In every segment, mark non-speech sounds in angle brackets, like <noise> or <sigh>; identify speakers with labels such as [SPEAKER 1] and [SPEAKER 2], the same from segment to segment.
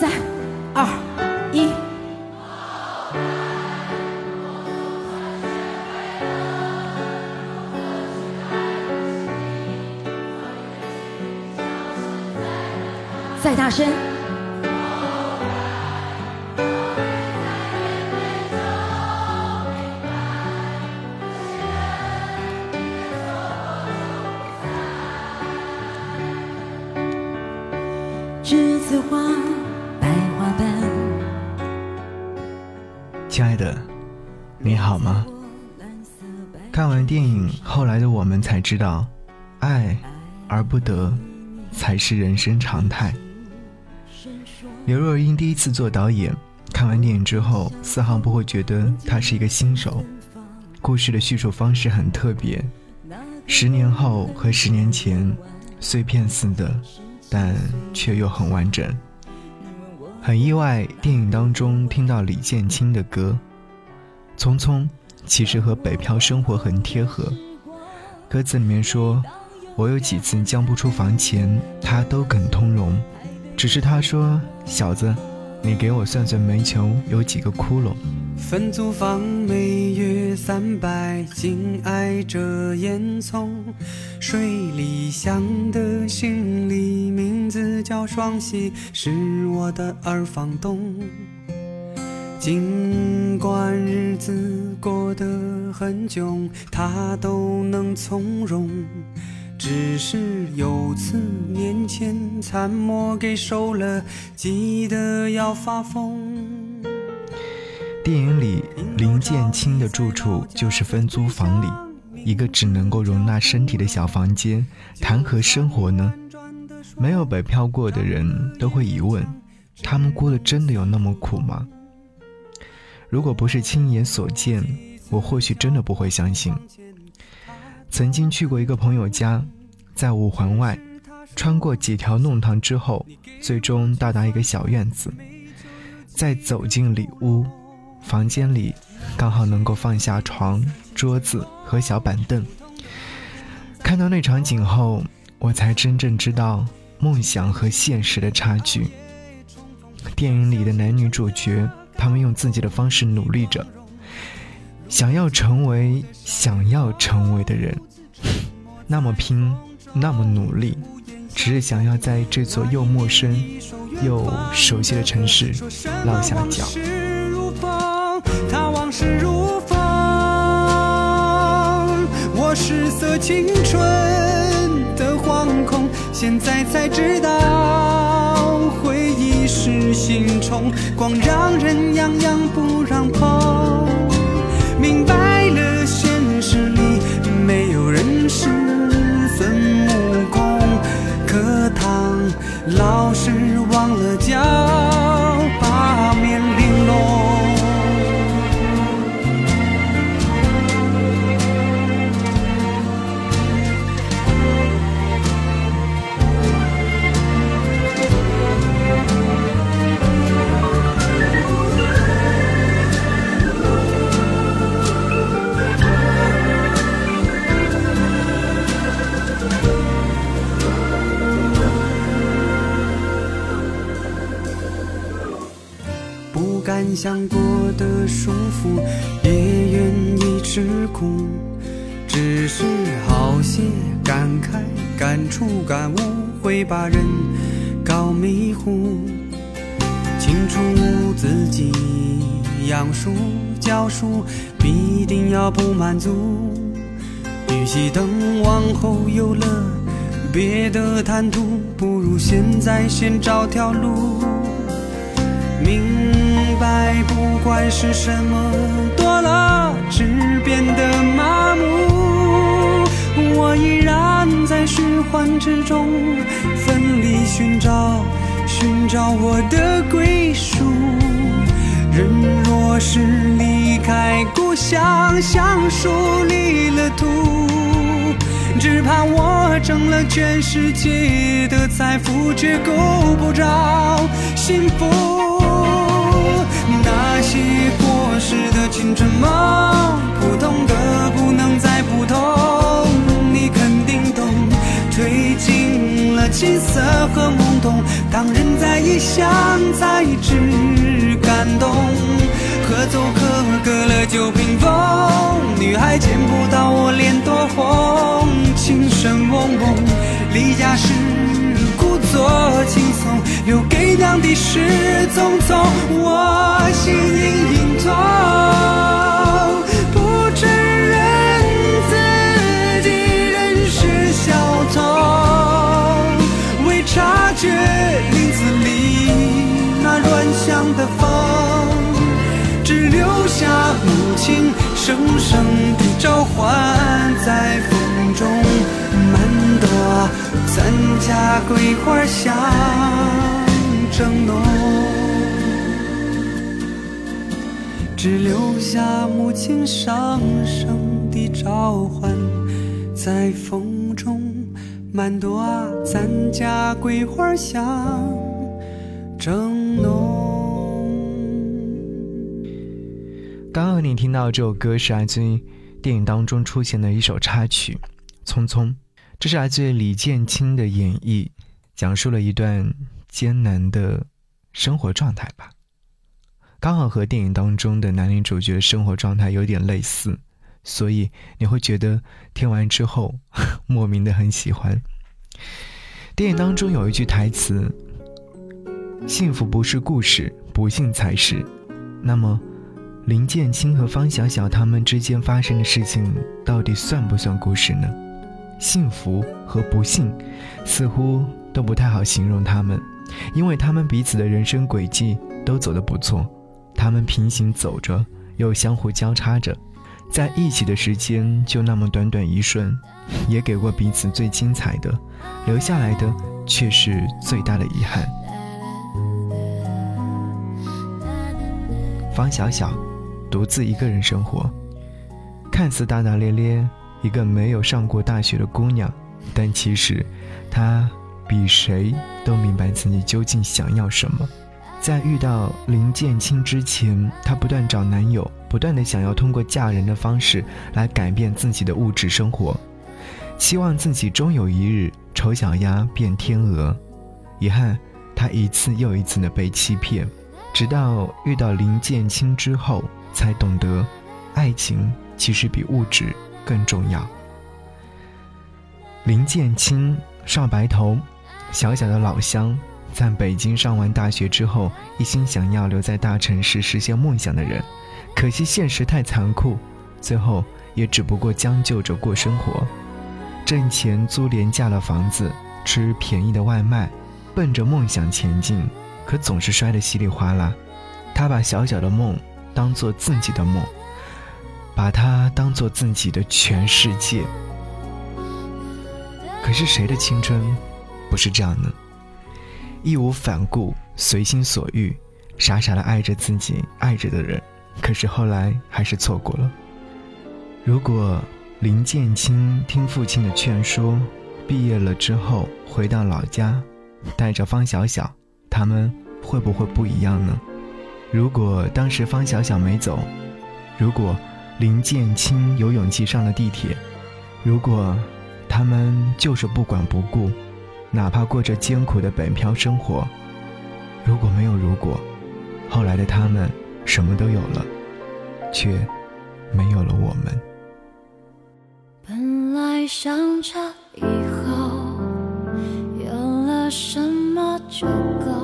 [SPEAKER 1] 三、二、一。再大声！
[SPEAKER 2] 亲爱的，你好吗？看完电影，后来的我们才知道，爱而不得，才是人生常态。刘若英第一次做导演，看完电影之后，丝毫不会觉得她是一个新手。故事的叙述方式很特别，十年后和十年前，碎片似的，但却又很完整。很意外，电影当中听到李建清的歌《匆匆》，其实和北漂生活很贴合。歌词里面说：“我有几次交不出房钱，他都肯通融。”只是他说：“小子，你给我算算煤球有几个窟窿。”
[SPEAKER 3] 分租房每月三百，紧挨着烟囱。水里香的行李，字叫双喜，是我的二房东。尽管日子过得很窘，他都能从容。只是有次年前残墨给收了，记得要发疯。
[SPEAKER 2] 电影里林建清的住处就是分租房里一个只能够容纳身体的小房间，谈何生活呢？没有北漂过的人都会疑问：他们过得真的有那么苦吗？如果不是亲眼所见，我或许真的不会相信。曾经去过一个朋友家，在五环外，穿过几条弄堂之后，最终到达一个小院子。再走进里屋，房间里刚好能够放下床、桌子和小板凳。看到那场景后，我才真正知道梦想和现实的差距。电影里的男女主角，他们用自己的方式努力着。想要成为想要成为的人，那么拼，那么努力，只是想要在这座又陌生又熟悉的城市落下脚。
[SPEAKER 3] 他往事如风，我失色青春，现在才知道回忆是心虫，光让人痒痒不让碰。想过的舒服，也愿意吃苦，只是好些感慨、感触、感悟，会把人搞迷糊。清楚自己养书教书，必定要不满足。与其等往后有了别的谈吐，不如现在先找条路。明白，不管是什么多了，只变得麻木。我依然在循环之中，奋力寻找，寻找我的归属。人若是离开故乡，像树离了土，只怕我挣了全世界的财富，却够不着幸福。那些过时的青春梦，普通的不能再普通，你肯定懂。褪尽了青涩和懵懂。当人在异乡才知感动。合奏可隔了酒瓶风，女孩见不到我脸多红。琴声嗡嗡，离家时故作轻，留给娘的是匆匆。我心隐隐痛，不承认自己仍是小童，未察觉林子里那乱响的风。只留下母亲声声的召唤，在风中漫朵咱家桂花香正浓。只留下母亲上声的召唤，在风中漫朵咱家桂花香正浓。
[SPEAKER 2] 刚刚你听到这首歌是来自于电影当中出现的一首插曲《匆匆》，这是来自于李建清的演绎，讲述了一段艰难的生活状态吧。刚好和电影当中的男女主角生活状态有点类似，所以你会觉得听完之后 <laughs> 莫名的很喜欢。电影当中有一句台词：“幸福不是故事，不幸才是。”那么。林建清和方小小他们之间发生的事情，到底算不算故事呢？幸福和不幸，似乎都不太好形容他们，因为他们彼此的人生轨迹都走得不错，他们平行走着，又相互交叉着，在一起的时间就那么短短一瞬，也给过彼此最精彩的，留下来的却是最大的遗憾。方小小。独自一个人生活，看似大大咧咧，一个没有上过大学的姑娘，但其实，她比谁都明白自己究竟想要什么。在遇到林建清之前，她不断找男友，不断的想要通过嫁人的方式来改变自己的物质生活，希望自己终有一日丑小鸭变天鹅。遗憾，她一次又一次的被欺骗，直到遇到林建清之后。才懂得，爱情其实比物质更重要。林建清，少白头，小小的老乡，在北京上完大学之后，一心想要留在大城市实现梦想的人。可惜现实太残酷，最后也只不过将就着过生活，挣钱租廉价的房子，吃便宜的外卖，奔着梦想前进，可总是摔得稀里哗啦。他把小小的梦。当做自己的梦，把它当做自己的全世界。可是谁的青春不是这样呢？义无反顾，随心所欲，傻傻的爱着自己爱着的人，可是后来还是错过了。如果林建清听父亲的劝说，毕业了之后回到老家，带着方小小，他们会不会不一样呢？如果当时方小小没走，如果林建清有勇气上了地铁，如果他们就是不管不顾，哪怕过着艰苦的北漂生活，如果没有如果，后来的他们什么都有了，却没有了我们。
[SPEAKER 1] 本来想着以后有了什么就够。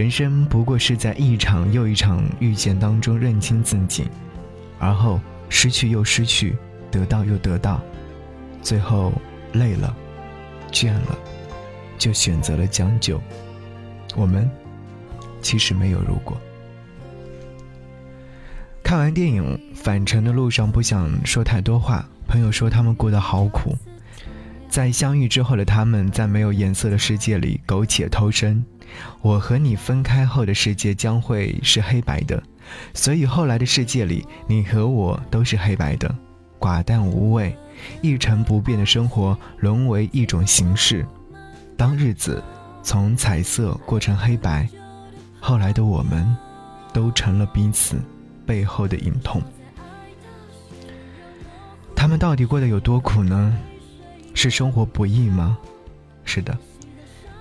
[SPEAKER 2] 人生不过是在一场又一场遇见当中认清自己，而后失去又失去，得到又得到，最后累了、倦了，就选择了将就。我们其实没有如果。看完电影返程的路上，不想说太多话。朋友说他们过得好苦，在相遇之后的他们，在没有颜色的世界里苟且偷生。我和你分开后的世界将会是黑白的，所以后来的世界里，你和我都是黑白的，寡淡无味，一成不变的生活沦为一种形式。当日子从彩色过成黑白，后来的我们，都成了彼此背后的隐痛。他们到底过得有多苦呢？是生活不易吗？是的，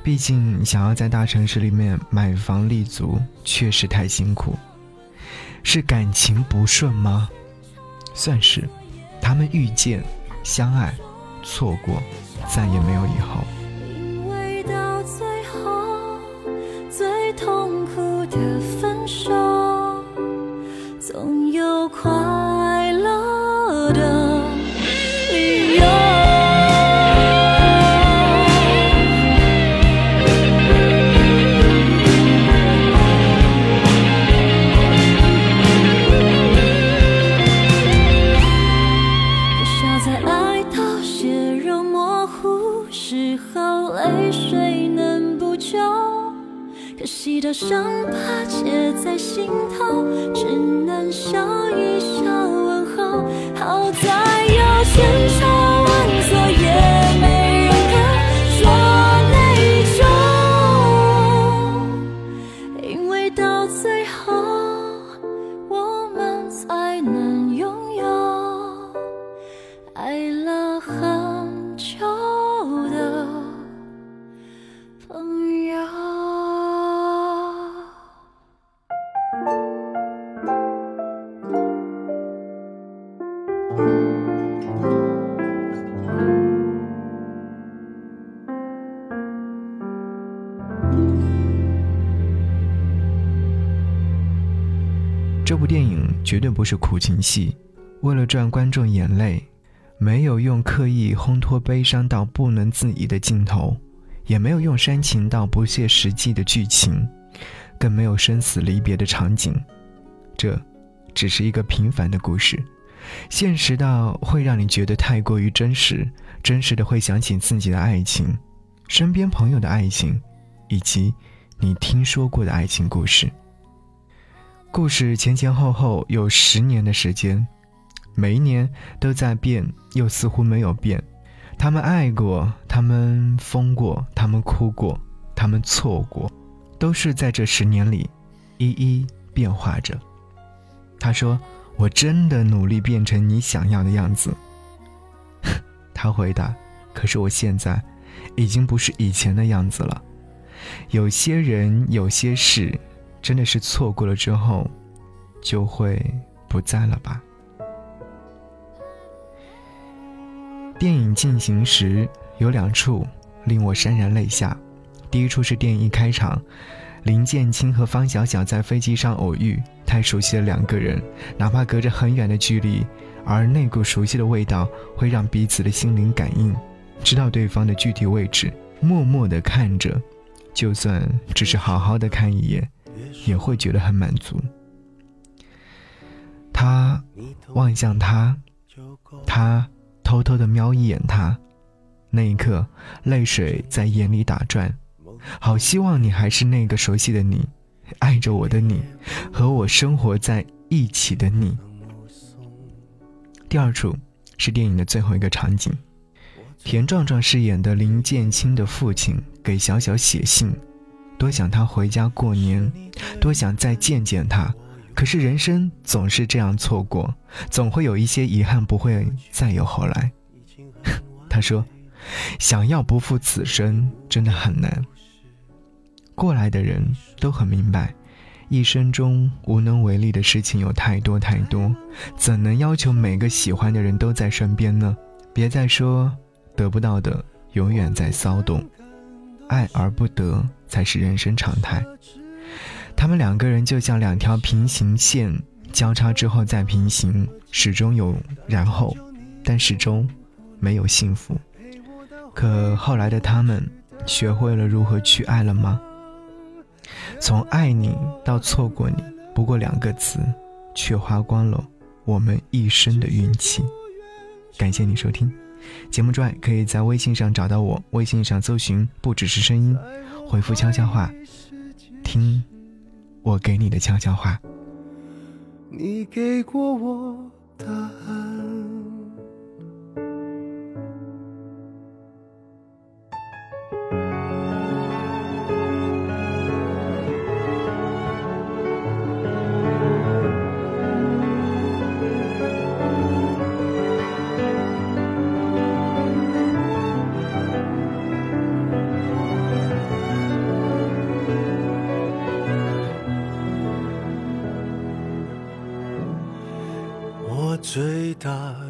[SPEAKER 2] 毕竟想要在大城市里面买房立足，确实太辛苦。是感情不顺吗？算是。他们遇见、相爱、错过，再也没有以后。
[SPEAKER 1] 因为到最后，最痛苦的分手，可惜，的伤疤结在心头，只能笑一笑问候。好在有千差万错，也没
[SPEAKER 2] 这部电影绝对不是苦情戏，为了赚观众眼泪，没有用刻意烘托悲伤到不能自已的镜头，也没有用煽情到不切实际的剧情，更没有生死离别的场景。这，只是一个平凡的故事，现实到会让你觉得太过于真实，真实的会想起自己的爱情，身边朋友的爱情，以及你听说过的爱情故事。故事前前后后有十年的时间，每一年都在变，又似乎没有变。他们爱过，他们疯过，他们哭过，他们错过，都是在这十年里一一变化着。他说：“我真的努力变成你想要的样子。<laughs> ”他回答：“可是我现在已经不是以前的样子了。有些人，有些事。”真的是错过了之后，就会不在了吧？电影进行时有两处令我潸然泪下。第一处是电影一开场，林建清和方小小在飞机上偶遇，太熟悉的两个人，哪怕隔着很远的距离，而那股熟悉的味道会让彼此的心灵感应，知道对方的具体位置，默默地看着，就算只是好好的看一眼。也会觉得很满足。他望向他，他偷偷的瞄一眼他，那一刻泪水在眼里打转。好希望你还是那个熟悉的你，爱着我的你，和我生活在一起的你。第二处是电影的最后一个场景，田壮壮饰演的林建清的父亲给小小写信。多想他回家过年，多想再见见他。可是人生总是这样错过，总会有一些遗憾，不会再有后来。<laughs> 他说：“想要不负此生，真的很难。”过来的人都很明白，一生中无能为力的事情有太多太多，怎能要求每个喜欢的人都在身边呢？别再说得不到的永远在骚动，爱而不得才是人生常态。他们两个人就像两条平行线交叉之后再平行，始终有然后，但始终没有幸福。可后来的他们学会了如何去爱了吗？从爱你到错过你，不过两个字，却花光了我们一生的运气。感谢你收听节目之外，可以在微信上找到我，微信上搜寻“不只是声音”，回复悄悄话，听我给你的悄悄话。
[SPEAKER 4] 你给过我答案。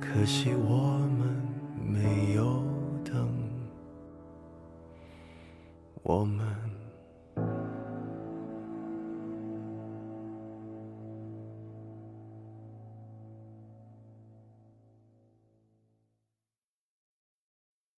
[SPEAKER 4] 可惜我们没有等，我们。